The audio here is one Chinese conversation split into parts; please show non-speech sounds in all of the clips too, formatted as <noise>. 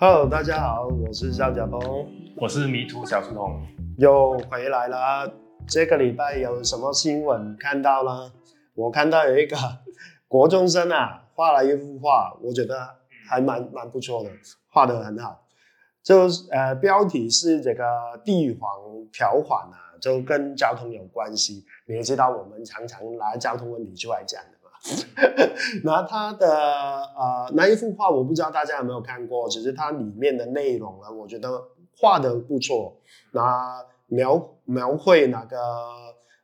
Hello，大家好，我是肖甲峰，我是迷途小书童，又回来了。这个礼拜有什么新闻看到呢？我看到有一个 <laughs> 国中生啊，画了一幅画，我觉得还蛮蛮不错的，画得很好。就呃，标题是这个地黄条款啊，就跟交通有关系。你也知道，我们常常拿交通问题出来讲的。那他的呃那一幅画，我不知道大家有没有看过，只是它里面的内容呢，我觉得画得不错。那描描绘那个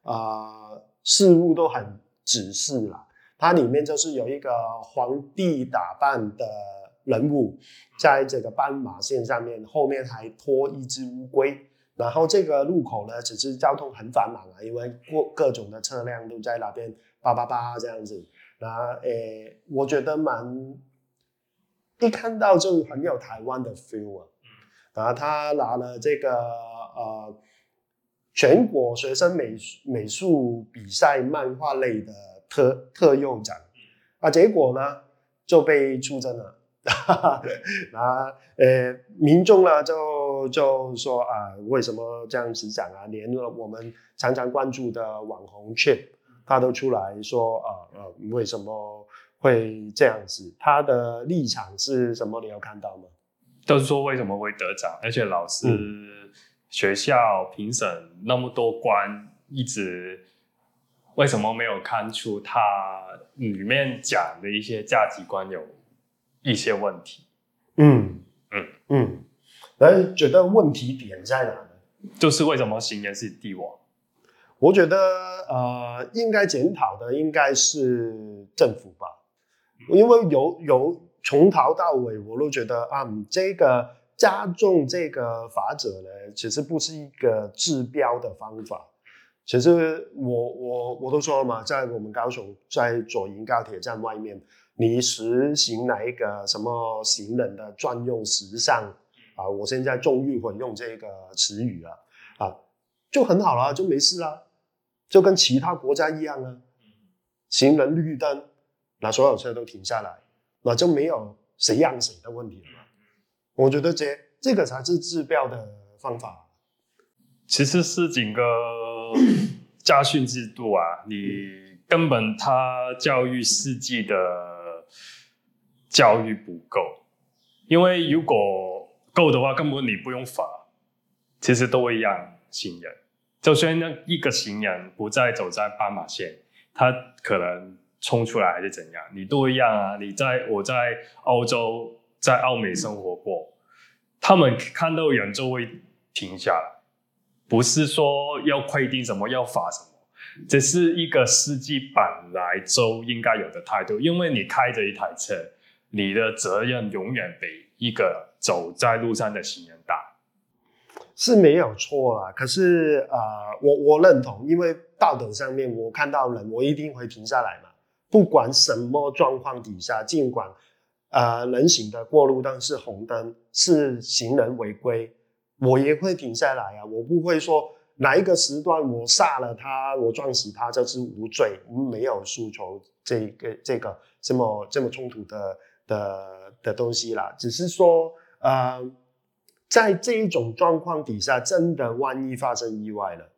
呃事物都很仔细啦。它里面就是有一个皇帝打扮的人物，在这个斑马线上面，后面还拖一只乌龟。然后这个路口呢，只是交通很繁忙啊，因为过各种的车辆都在那边。叭叭叭这样子，那诶，我觉得蛮一看到就很有台湾的 feel 啊。然后他拿了这个呃全国学生美美术比赛漫画类的特特优奖啊，结果呢就被出征了。<laughs> 那，呃，民众呢就就说啊，为什么这样子讲啊？连我们常常关注的网红 Chip。他都出来说啊呃，为什么会这样子？他的立场是什么？你有看到吗？都是说为什么会得奖，而且老师、学校评审那么多关，一直为什么没有看出他里面讲的一些价值观有一些问题？嗯嗯嗯，那觉得问题点在哪呢？就是为什么行人是帝王？我觉得呃，应该检讨的应该是政府吧，因为有有从头到尾，我都觉得啊，这个加重这个法则呢，其实不是一个治标的方法。其实我我我都说了嘛，在我们高雄，在左营高铁站外面，你实行哪一个什么行人的专用时尚啊，我现在终于会用这个词语了啊，就很好了，就没事了。就跟其他国家一样啊，行人绿灯，那所有车都停下来，那就没有谁让谁的问题了嘛。我觉得这这个才是治标的方法。其实是整个家训制度啊，你根本他教育世纪的教育不够，因为如果够的话，根本你不用罚，其实都一样行人。就算那一个行人不再走在斑马线，他可能冲出来还是怎样，你都一样啊。你在我在欧洲，在澳美生活过，他们看到人就会停下来，不是说要规定什么要罚什么，这是一个司机本来就应该有的态度。因为你开着一台车，你的责任永远比一个走在路上的行人大。是没有错啦，可是呃，我我认同，因为道德上面我看到人，我一定会停下来嘛。不管什么状况底下，尽管呃人行的过路灯是红灯，是行人违规，我也会停下来啊。我不会说哪一个时段我杀了他，我撞死他就是无罪，没有诉求这个这个这么这么冲突的的的东西啦。只是说呃。在这一种状况底下，真的万一发生意外了，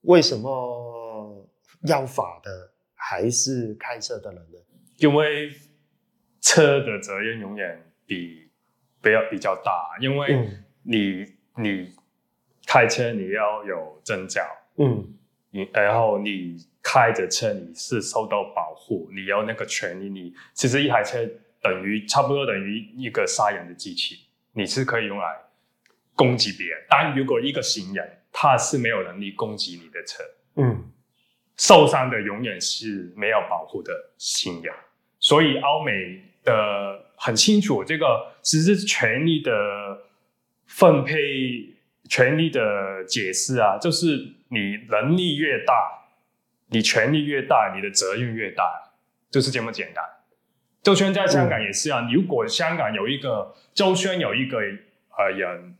为什么要罚的还是开车的人呢？因为车的责任永远比比较比较大，因为你、嗯、你开车你要有证照，嗯，你然后你开着车你是受到保护，你有那个权利，你其实一台车等于差不多等于一个杀人的机器，你是可以用来。攻击别人，但如果一个行人他是没有能力攻击你的车，嗯，受伤的永远是没有保护的行人。所以欧美的很清楚，这个只是权力的分配、权力的解释啊，就是你能力越大，你权力越大，你的责任越大，就是这么简单。就算在香港也是啊，嗯、如果香港有一个，就算有一个呃人。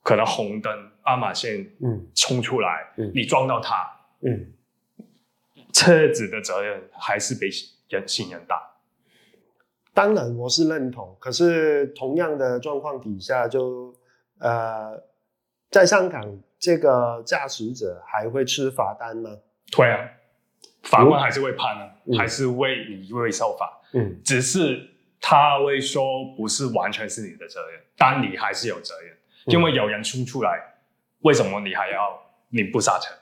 可能红灯斑马线，嗯，冲出来，嗯，你撞到他，嗯，车子的责任还是比人行人大。当然我是认同，可是同样的状况底下就，就呃，在香港这个驾驶者还会吃罚单吗？会啊，法官还是会判啊，嗯、还是为你会受罚。嗯，只是他会说不是完全是你的责任，但你还是有责任，嗯、因为有人冲出来，为什么你还要你不刹车？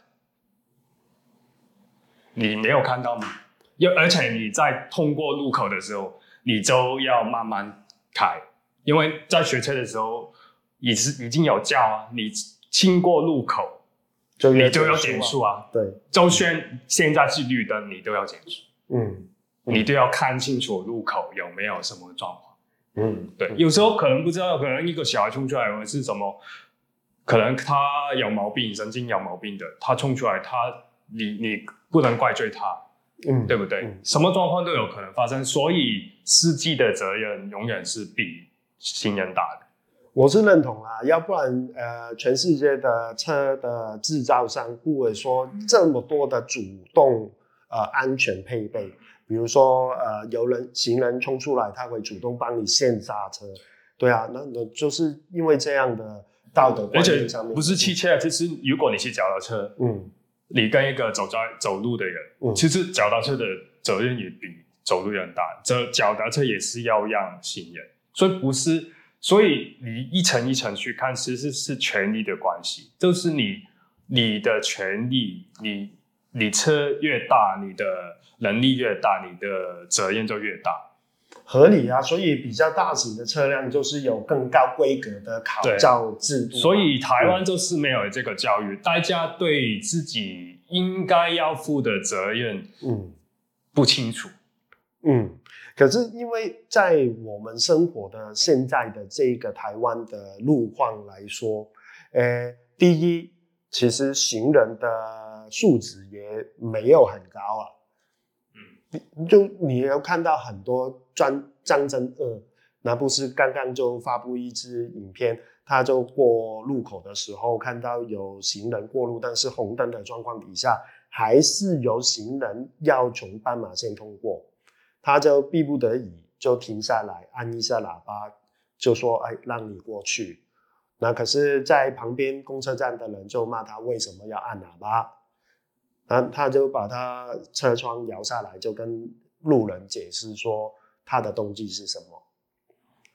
你没有看到吗？又而且你在通过路口的时候。你就要慢慢开，因为在学车的时候，已是已经有教啊。你经过路口，就你就要减速啊。对，就算现在是绿灯，你都要减速。嗯，你都要看清楚路口有没有什么状况。嗯，对。有时候可能不知道，可能一个小孩冲出来，或者是什么，可能他有毛病，神经有毛病的，他冲出来，他你你不能怪罪他。嗯，对不对？嗯、什么状况都有可能发生，所以司机的责任永远是比行人大的。我是认同啊，要不然呃，全世界的车的制造商不会说这么多的主动呃安全配备，比如说呃有人行人冲出来，他会主动帮你先刹车。对啊，那那就是因为这样的道德观念上面，不是汽车，其实如果你是脚踏车，嗯。你跟一个走在走路的人，嗯、其实脚踏车的责任也比走路人大。这脚踏车也是要让行人，所以不是，所以你一层一层去看，其实是权力的关系。就是你你的权力，你你车越大，你的能力越大，你的责任就越大。合理啊，所以比较大型的车辆就是有更高规格的考照制度，所以台湾就是没有这个教育，嗯、大家对自己应该要负的责任，嗯，不清楚，嗯，可是因为在我们生活的现在的这个台湾的路况来说，呃，第一，其实行人的素质也没有很高啊。嗯就你有看到很多专张真二，那不是刚刚就发布一支影片，他就过路口的时候看到有行人过路，但是红灯的状况底下，还是有行人要从斑马线通过，他就逼不得已就停下来按一下喇叭，就说：“哎，让你过去。”那可是，在旁边公车站的人就骂他为什么要按喇叭。然后他就把他车窗摇下来，就跟路人解释说他的动机是什么，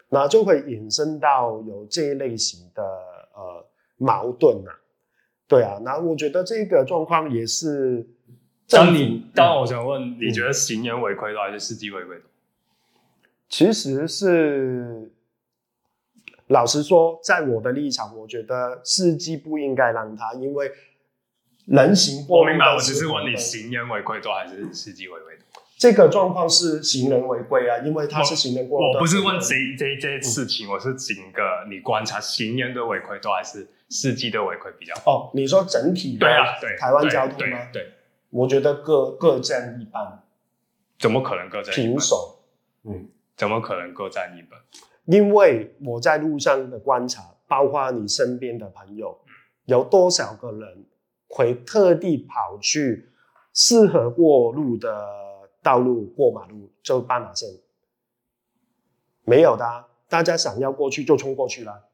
那就会引申到有这一类型的呃矛盾啊。对啊，那我觉得这个状况也是。当你当我想问，嗯、你觉得行人违规多还是司机违规多？其实是老实说，在我的立场，我觉得司机不应该让他，因为。人行过路，我明白，我只是问你行人违规多还是司机违规多？这个状况是行人违规啊，因为他是行人过路。我不是问这这这事情，我是整个你观察行人的违规多还是司机的违规比较多？哦，你说整体对啊，对台湾交通吗？对，对我觉得各各占一半。怎么可能各占一半？平手。嗯，怎么可能各占一半？因为我在路上的观察，包括你身边的朋友，有多少个人？会特地跑去适合过路的道路过马路，就斑马线，没有的啊，大家想要过去就冲过去了。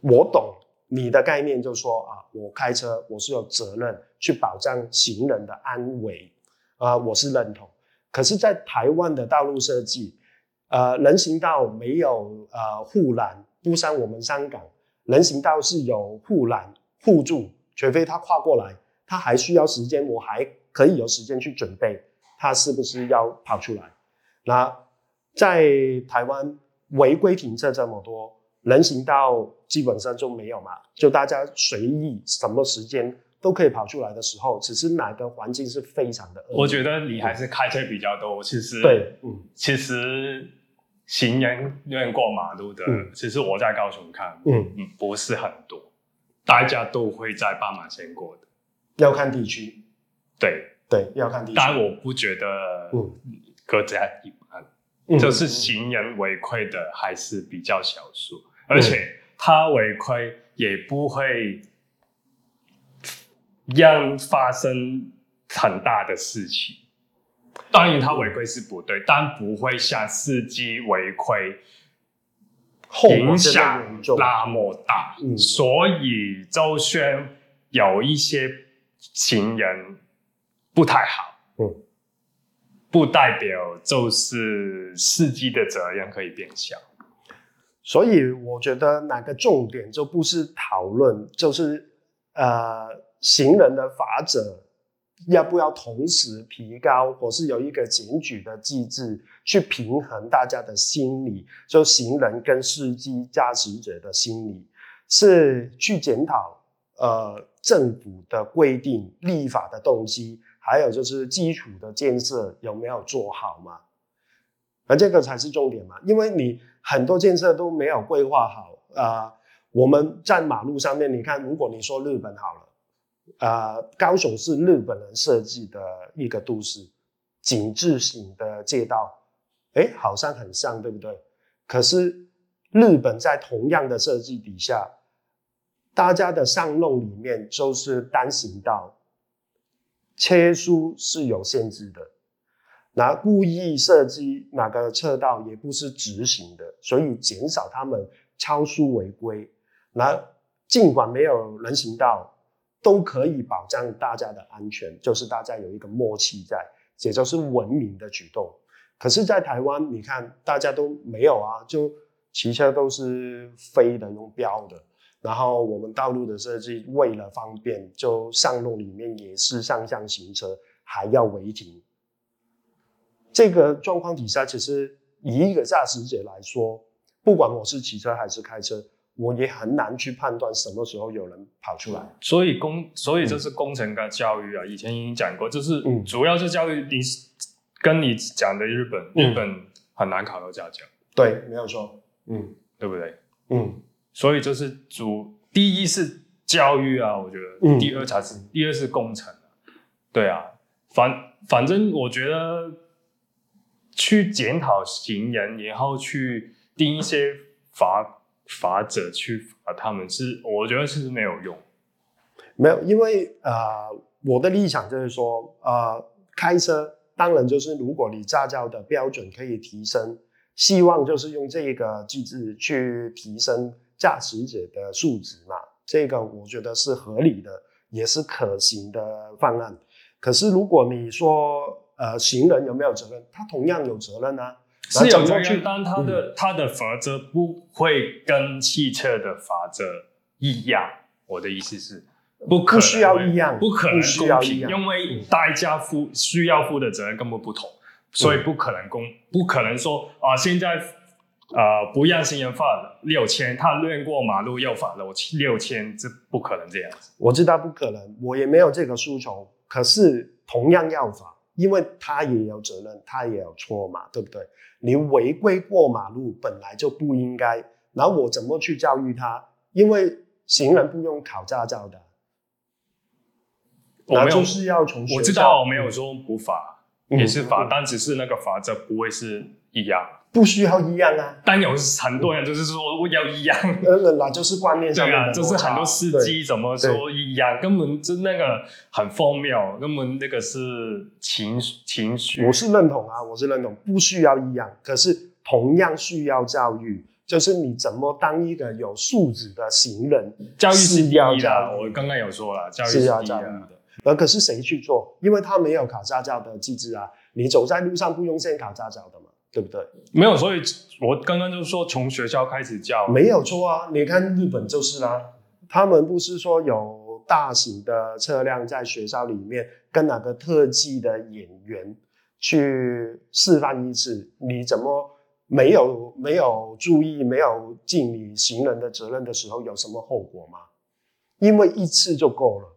我懂你的概念，就是说啊，我开车我是有责任去保障行人的安危啊，我是认同。可是，在台湾的道路设计，呃，人行道没有呃护栏，不像我们香港，人行道是有护栏护住。除非他跨过来，他还需要时间，我还可以有时间去准备，他是不是要跑出来？那在台湾违规停车这么多，人行道基本上就没有嘛，就大家随意什么时间都可以跑出来的时候，只是哪个环境是非常的恶劣。我觉得你还是开车比较多，其实对，嗯，其实行人愿过马路的，嗯、其实我在高雄看，嗯嗯，不是很多。大家都会在斑马线过的，要看地区。对对，要看地区。但我不觉得，各家一般，嗯、就是行人违规的还是比较少数，嗯、而且他违规也不会让发生很大的事情。当然他违规是不对，但不会像司机违规影响那么大。嗯、所以就算有一些行人不太好，嗯，不代表就是司机的责任可以变小。所以我觉得哪个重点就不是讨论，就是呃，行人的罚则要不要同时提高，或是有一个检举的机制去平衡大家的心理，就行人跟司机驾驶者的心理，是去检讨呃政府的规定、立法的动机，还有就是基础的建设有没有做好嘛？而这个才是重点嘛，因为你。很多建设都没有规划好啊、我们在马路上面，你看，如果你说日本好了，呃，高雄是日本人设计的一个都市，井字形的街道，哎，好像很像，对不对？可是日本在同样的设计底下，大家的上路里面就是单行道，车速是有限制的。那故意设计哪个车道也不是直行的，所以减少他们超速违规。那尽管没有人行道，都可以保障大家的安全，就是大家有一个默契在，也就是文明的举动。可是，在台湾，你看大家都没有啊，就骑车都是飞的、用飙的，然后我们道路的设计为了方便，就上路里面也是上下行车还要违停。这个状况底下，其实以一个驾驶者来说，不管我是骑车还是开车，我也很难去判断什么时候有人跑出来。所以工，所以这是工程跟教育啊，嗯、以前已经讲过，就是主要是教育。你跟你讲的日本，嗯、日本很难考到驾照。对，没有错。嗯，对不对？嗯，所以就是主第一是教育啊，我觉得，嗯、第二才是第二是工程。对啊，反反正我觉得。去检讨行人，然后去定一些罚罚者去罚他们是，是我觉得是没有用。没有，因为呃，我的立场就是说，呃，开车当然就是如果你驾照的标准可以提升，希望就是用这个机制去提升驾驶者的素质嘛，这个我觉得是合理的，也是可行的方案。可是如果你说，呃，行人有没有责任？他同样有责任啊，是有责任，但他的、嗯、他的法则不会跟汽车的法则一样。我的意思是，不可能，不需要一样，不可能公平，因为大家负需要负的责任根本不同，所以不可能公，不可能说啊、呃，现在呃不让行人罚六千，他乱过马路又罚了我六千，这不可能这样子。我知道不可能，我也没有这个诉求，可是同样要罚。因为他也有责任，他也有错嘛，对不对？你违规过马路本来就不应该，然后我怎么去教育他？因为行人不用考驾照的，我就是要从，我知道我没有说不罚，嗯、也是罚，嗯、但只是那个罚则不会是一样。不需要一样啊，但有很多人就是说我要一样，呃，那就是观念上的。对啊，就是很多司机怎么说一样，根本就那个很荒谬，根本那个是情情绪。我是认同啊，我是认同，不需要一样，可是同样需要教育，就是你怎么当一个有素质的行人，教育是第一的。我刚刚有说了，教育是要教育的。而可是谁去做？因为他没有考驾照的机制啊，你走在路上不用先考驾照的嘛。对不对？没有，所以我刚刚就是说，从学校开始教，没有错啊。你看日本就是啦，他们不是说有大型的车辆在学校里面跟哪个特技的演员去示范一次，你怎么没有没有注意，没有尽你行人的责任的时候，有什么后果吗？因为一次就够了，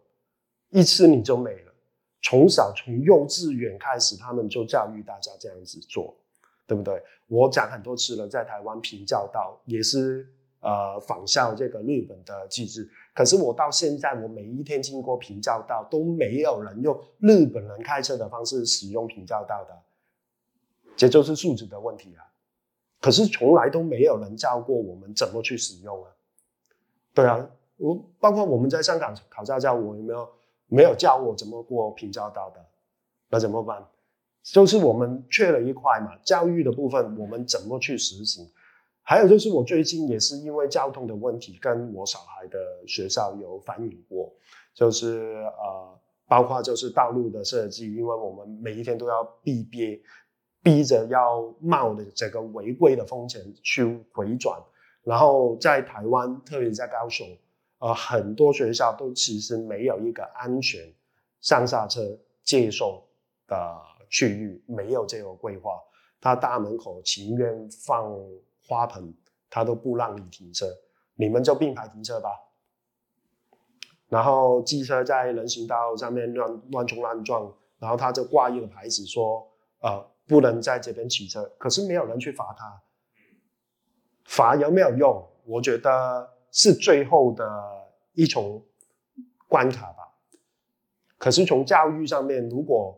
一次你就没了。从小从幼稚园开始，他们就教育大家这样子做。对不对？我讲很多次了，在台湾平交道也是呃仿效这个日本的机制。可是我到现在，我每一天经过平交道，都没有人用日本人开车的方式使用平交道的，这就是素质的问题啊。可是从来都没有人教过我们怎么去使用啊。对啊，我包括我们在香港考驾照，我有没有没有教我怎么过平交道的？那怎么办？就是我们缺了一块嘛，教育的部分我们怎么去实行？还有就是我最近也是因为交通的问题，跟我小孩的学校有反映过，就是呃，包括就是道路的设计，因为我们每一天都要逼憋，逼着要冒的这个违规的风险去回转，然后在台湾，特别在高雄，呃，很多学校都其实没有一个安全上下车接送的区域，没有这个规划，他大门口情愿放花盆，他都不让你停车，你们就并排停车吧。然后机车在人行道上面乱乱冲乱撞，然后他就挂一个牌子说，呃。不能在这边骑车，可是没有人去罚他，罚有没有用？我觉得是最后的一重关卡吧。可是从教育上面，如果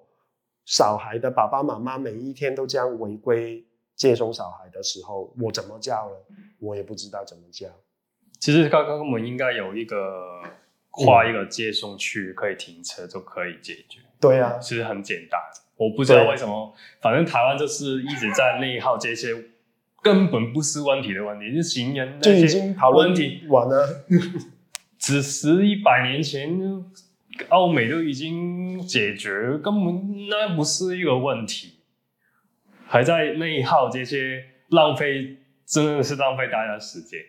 小孩的爸爸妈妈每一天都这样违规接送小孩的时候，我怎么教呢？我也不知道怎么教。其实刚刚我们应该有一个画一个接送区，可以停车就可以解决。对啊，其实很简单。我不知道为什么，反正台湾就是一直在内耗这些根本不是问题的问题，就行人那些问题完了。<laughs> 只是一百年前，欧美都已经解决，根本那不是一个问题，还在内耗这些浪费，真的是浪费大家时间。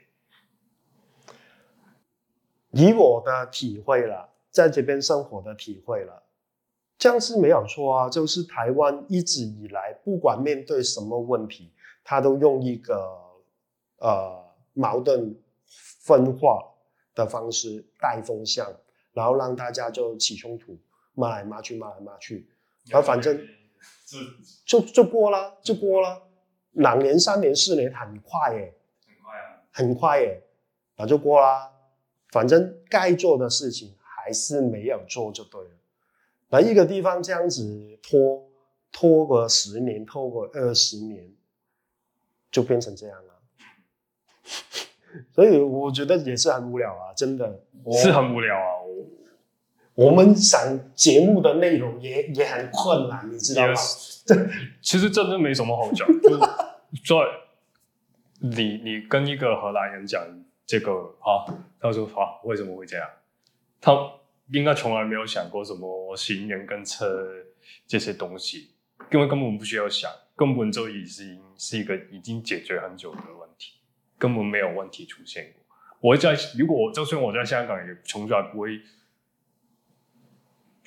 以我的体会了，在这边生活的体会了。这样是没有错啊，就是台湾一直以来，不管面对什么问题，他都用一个呃矛盾分化的方式带风向，然后让大家就起冲突，骂来骂去，骂来骂去，然后反正 <laughs> 就就过了，就过了，两年、三年、四年，很快耶，很快啊，很快耶，那就过啦，反正该做的事情还是没有做就对了。那一个地方这样子拖拖个十年，拖个二十年，就变成这样了。<laughs> 所以我觉得也是很无聊啊，真的。是很无聊啊。我们想节目的内容也也很困难，你知道吗？其实真的没什么好讲，<laughs> 就是在你你跟一个荷兰人讲这个啊，他说啊，为什么会这样？他。应该从来没有想过什么行人跟车这些东西，因为根本不需要想，根本就已经是一个已经解决很久的问题，根本没有问题出现过。我在如果就算我在香港，也从来不会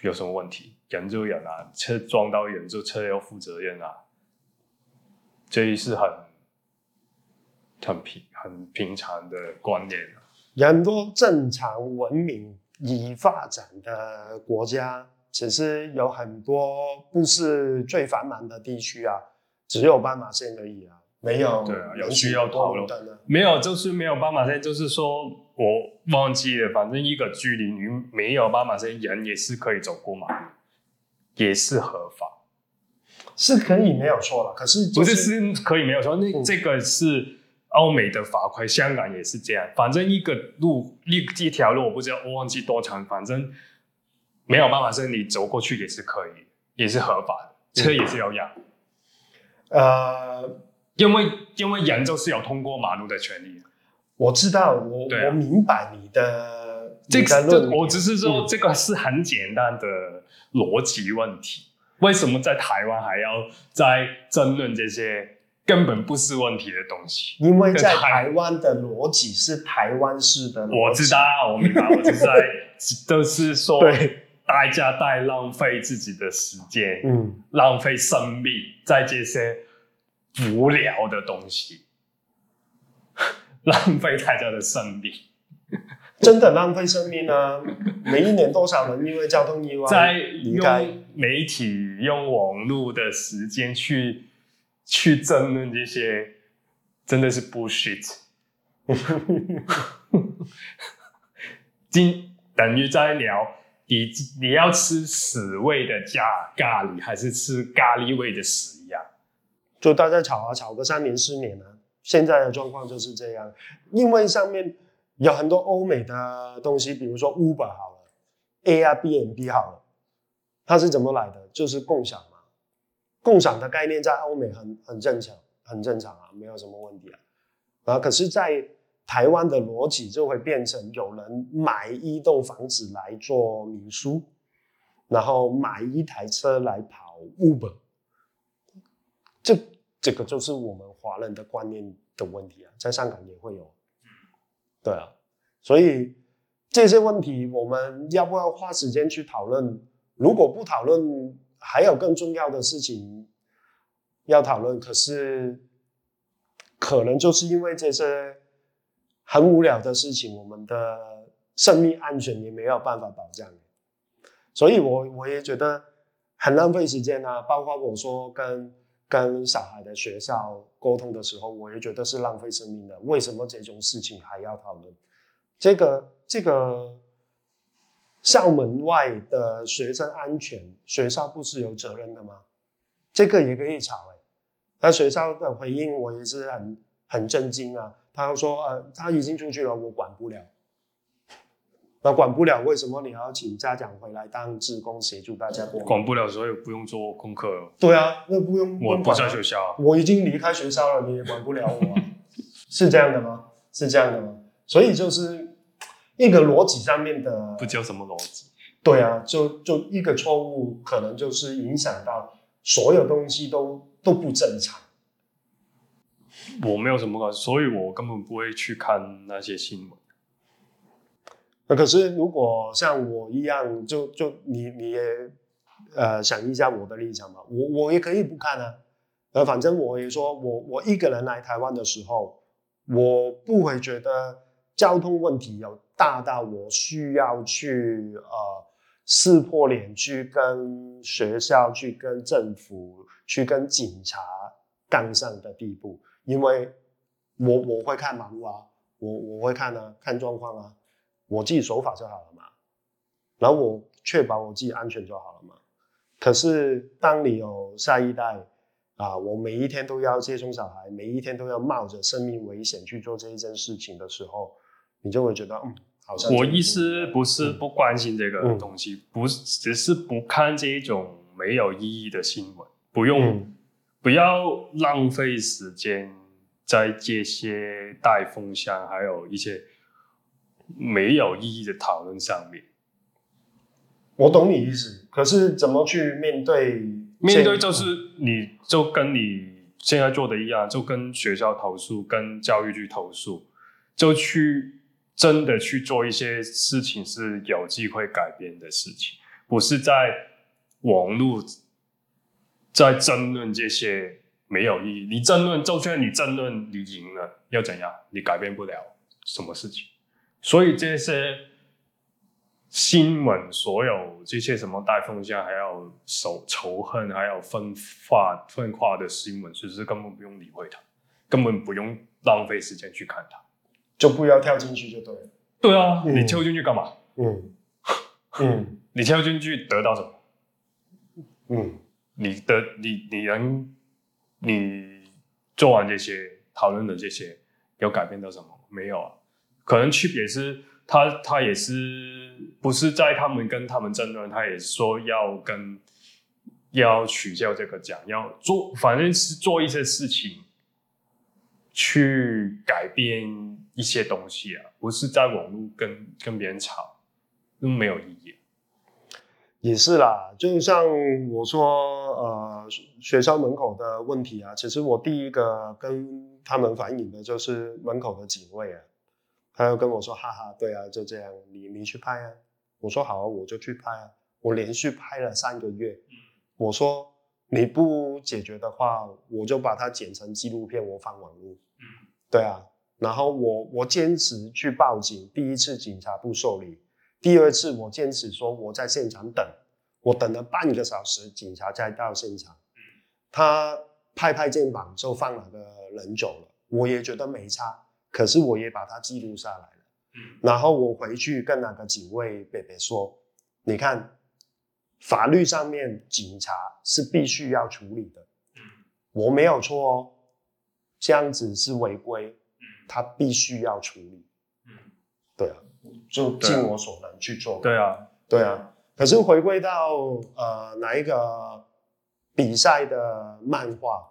有什么问题。人就人啊，车撞到人就车要负责任啊，这是很很平很平常的观念啊。人都正常文明。已发展的国家，其实有很多不是最繁忙的地区啊，只有斑马线而已啊，没有。对啊，有需要讨论。没有，就是没有斑马线，就是说我忘记了，反正一个距离你没有斑马线，人也是可以走过马路，也是合法，是可以没有错了。可是、就是、不是是可以没有错，那这个是。欧美的法规，香港也是这样。反正一个路一一条路，我不知道，我忘记多长。反正没有办法，是你走过去也是可以，也是合法的，车也是要让。呃，因为因为人就是有通过马路的权利。我知道，我、啊、我明白你的这个，我只是说、嗯、这个是很简单的逻辑问题。为什么在台湾还要在争论这些？根本不是问题的东西，因为在台湾的逻辑是台湾式的逻辑。我知道，我明白，我是在都是说，大家在浪费自己的时间，嗯，浪费生命在这些无聊的东西，浪费大家的生命，<laughs> 真的浪费生命啊！每一年多少人因为交通意外在用媒体、用网络的时间去。去争论这些真的是 bullshit，<laughs> 今等于在聊你你要吃屎味的咖咖喱，还是吃咖喱味的屎一样？就大家吵啊吵个三年四年了，现在的状况就是这样。因为上面有很多欧美的东西，比如说 Uber 好了，Airbnb 好了，它是怎么来的？就是共享嘛。共享的概念在欧美很很正常，很正常啊，没有什么问题啊。啊，可是，在台湾的逻辑就会变成有人买一栋房子来做民宿，然后买一台车来跑 Uber，这这个就是我们华人的观念的问题啊，在香港也会有，对啊，所以这些问题我们要不要花时间去讨论？如果不讨论，还有更重要的事情要讨论，可是可能就是因为这些。很无聊的事情，我们的生命安全也没有办法保障，所以我我也觉得很浪费时间啊。包括我说跟跟小孩的学校沟通的时候，我也觉得是浪费生命的。为什么这种事情还要讨论？这个这个校门外的学生安全，学校不是有责任的吗？这个也可以吵哎。那学校的回应我也是很很震惊啊。他说：“呃，他已经出去了，我管不了。那管不了，为什么你要请家长回来当志工协助大家过？管不了，所以不用做功课了。对啊，那不用。我不在学校，我已经离开学校了，你也管不了我啊。是这样的吗？是这样的吗？所以就是一个逻辑上面的，不叫什么逻辑。对啊，就就一个错误，可能就是影响到所有东西都都不正常。”我没有什么关系，所以我根本不会去看那些新闻。那可是如果像我一样，就就你你也呃想一下我的立场嘛，我我也可以不看啊。呃，反正我也说我我一个人来台湾的时候，我不会觉得交通问题有大到我需要去呃撕破脸去跟学校、去跟政府、去跟警察杠上的地步。因为我我会看马路啊，我我会看啊，看状况啊，我自己守法就好了嘛，然后我确保我自己安全就好了嘛。可是当你有下一代啊，我每一天都要接送小孩，每一天都要冒着生命危险去做这一件事情的时候，你就会觉得嗯，好像。我意思不是不关心这个东西，嗯、不是只是不看这一种没有意义的新闻，不用。嗯不要浪费时间在这些带风向，还有一些没有意义的讨论上面。我懂你意思，可是怎么去面对？面对就是你就跟你现在做的一样，就跟学校投诉，跟教育局投诉，就去真的去做一些事情是有机会改变的事情，不是在网络。在争论这些没有意义。你争论，就算你争论，你赢了又怎样？你改变不了什么事情。所以这些新闻，所有这些什么带风向，还有仇仇恨，还有分化分化的新闻，其实根本不用理会它，根本不用浪费时间去看它，就不要跳进去就对了。对啊，嗯、你跳进去干嘛？嗯 <laughs> 嗯，你跳进去得到什么？嗯。你的你你能你做完这些讨论的这些有改变到什么？没有啊，可能区别是他他也是不是在他们跟他们争论，他也说要跟要取消这个奖，要做反正是做一些事情去改变一些东西啊，不是在网络跟跟别人吵，没有意义。也是啦，就像我说，呃，学校门口的问题啊，其实我第一个跟他们反映的就是门口的警卫啊，他又跟我说，哈哈，对啊，就这样，你你去拍啊，我说好啊，我就去拍啊，我连续拍了三个月，我说你不解决的话，我就把它剪成纪录片，我放网络，对啊，然后我我坚持去报警，第一次警察不受理。第二次我坚持说我在现场等，我等了半个小时，警察才到现场。他拍拍肩膀就放了个人走了，我也觉得没差，可是我也把它记录下来了。然后我回去跟那个警卫伯伯说：“你看，法律上面警察是必须要处理的，我没有错哦，这样子是违规，他必须要处理。”对啊。就尽我所能去做。对啊，对啊。可是回归到呃哪一个比赛的漫画，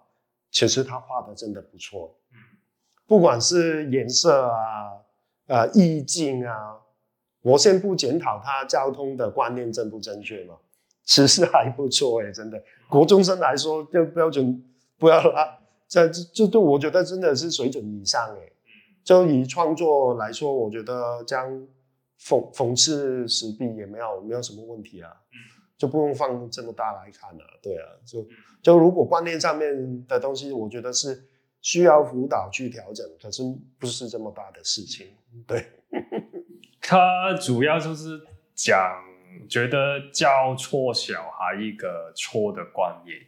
其实他画的真的不错。不管是颜色啊，呃，意境啊，我先不检讨他交通的观念正不正确嘛，<laughs> 其实还不错诶，真的。国中生来说，就标准不要拉，这这对，我觉得真的是水准以上诶。就以创作来说，我觉得这样讽讽刺时弊也没有没有什么问题啊，就不用放这么大来看了，对啊，就就如果观念上面的东西，我觉得是。需要辅导去调整，可是不是这么大的事情。对，<laughs> 他主要就是讲，觉得教错小孩一个错的观念。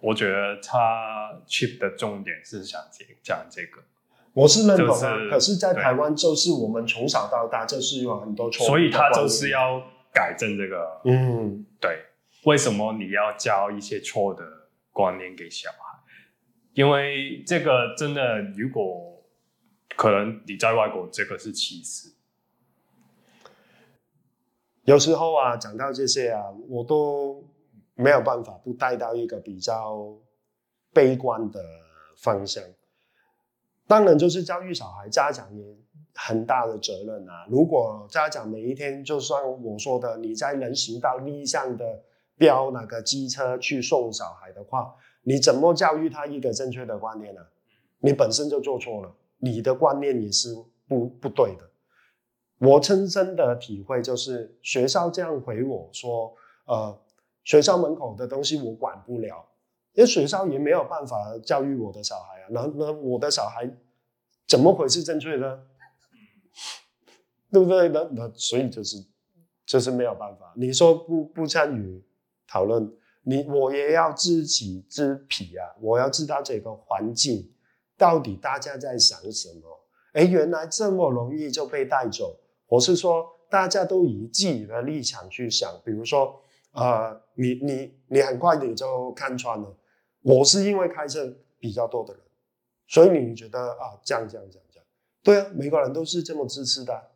我觉得他 chip 的重点是想讲这个。我是认同啊，就是、可是，在台湾就是我们从小到大就是有很多错，所以他就是要改正这个。嗯，对，为什么你要教一些错的观念给小孩？因为这个真的，如果可能你在外国，这个是歧视。有时候啊，讲到这些啊，我都没有办法不带到一个比较悲观的方向。当然，就是教育小孩，家长也很大的责任啊。如果家长每一天，就算我说的，你在人行道逆向的飙那个机车去送小孩的话，你怎么教育他一个正确的观念呢？你本身就做错了，你的观念也是不不对的。我亲身的体会就是，学校这样回我说，呃，学校门口的东西我管不了，因为学校也没有办法教育我的小孩啊。那那我的小孩怎么回是正确的？对不对？那那所以就是就是没有办法。你说不不参与讨论。你我也要知己知彼啊！我要知道这个环境到底大家在想什么。哎，原来这么容易就被带走。我是说，大家都以自己的立场去想。比如说，呃，你你你很快你就看穿了。我是因为开车比较多的人，所以你觉得啊，这样这样这样这样。对啊，每个人都是这么自私的，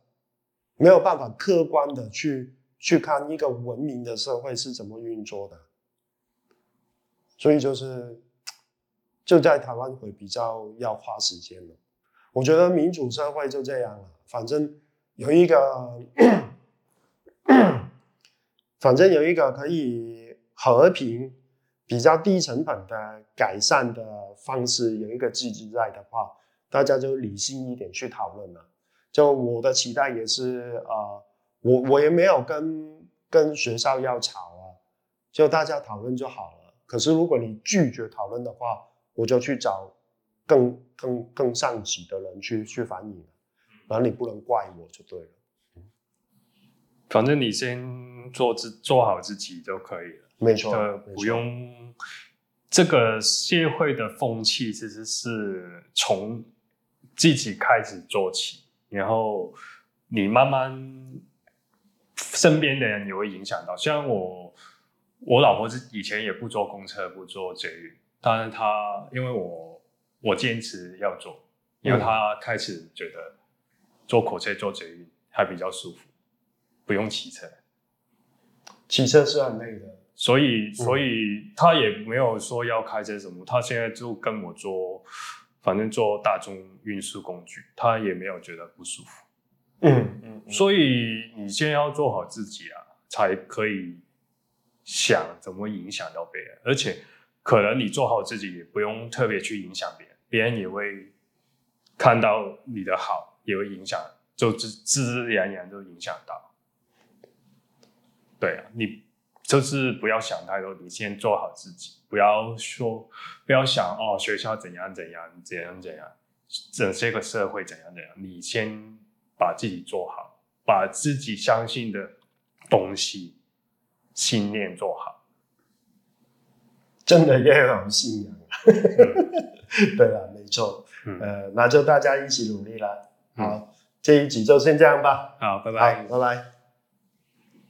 没有办法客观的去去看一个文明的社会是怎么运作的。所以就是，就在台湾会比较要花时间了。我觉得民主社会就这样了，反正有一个，反正有一个可以和平、比较低成本的改善的方式，有一个机制在的话，大家就理性一点去讨论了。就我的期待也是，呃，我我也没有跟跟学校要吵啊，就大家讨论就好了。可是，如果你拒绝讨论的话，我就去找更更更上级的人去去反映，然后你不能怪我就对了。反正你先做自做好自己就可以了，没错，不用。这个社会的风气其实是从自己开始做起，然后你慢慢身边的人也会影响到，像我。我老婆是以前也不坐公车，不坐捷运，但是她因为我我坚持要坐，因为她开始觉得坐火车、坐捷运还比较舒服，不用骑车。骑车是很累的，所以所以她也没有说要开车什么，她现在就跟我坐，反正坐大众运输工具，她也没有觉得不舒服。嗯嗯，嗯，所以你先要做好自己啊，才可以。想怎么影响到别人，而且可能你做好自己也不用特别去影响别人，别人也会看到你的好，也会影响，就自自自然然就影响到。对啊，你就是不要想太多，你先做好自己，不要说不要想哦，学校怎样怎样怎样怎样，整这个社会怎样怎样，你先把自己做好，把自己相信的东西。信念做好，真的要有信仰。<laughs> 对了，没错。嗯、呃，那就大家一起努力了。好，嗯、这一集就先这样吧。好，拜拜，拜拜。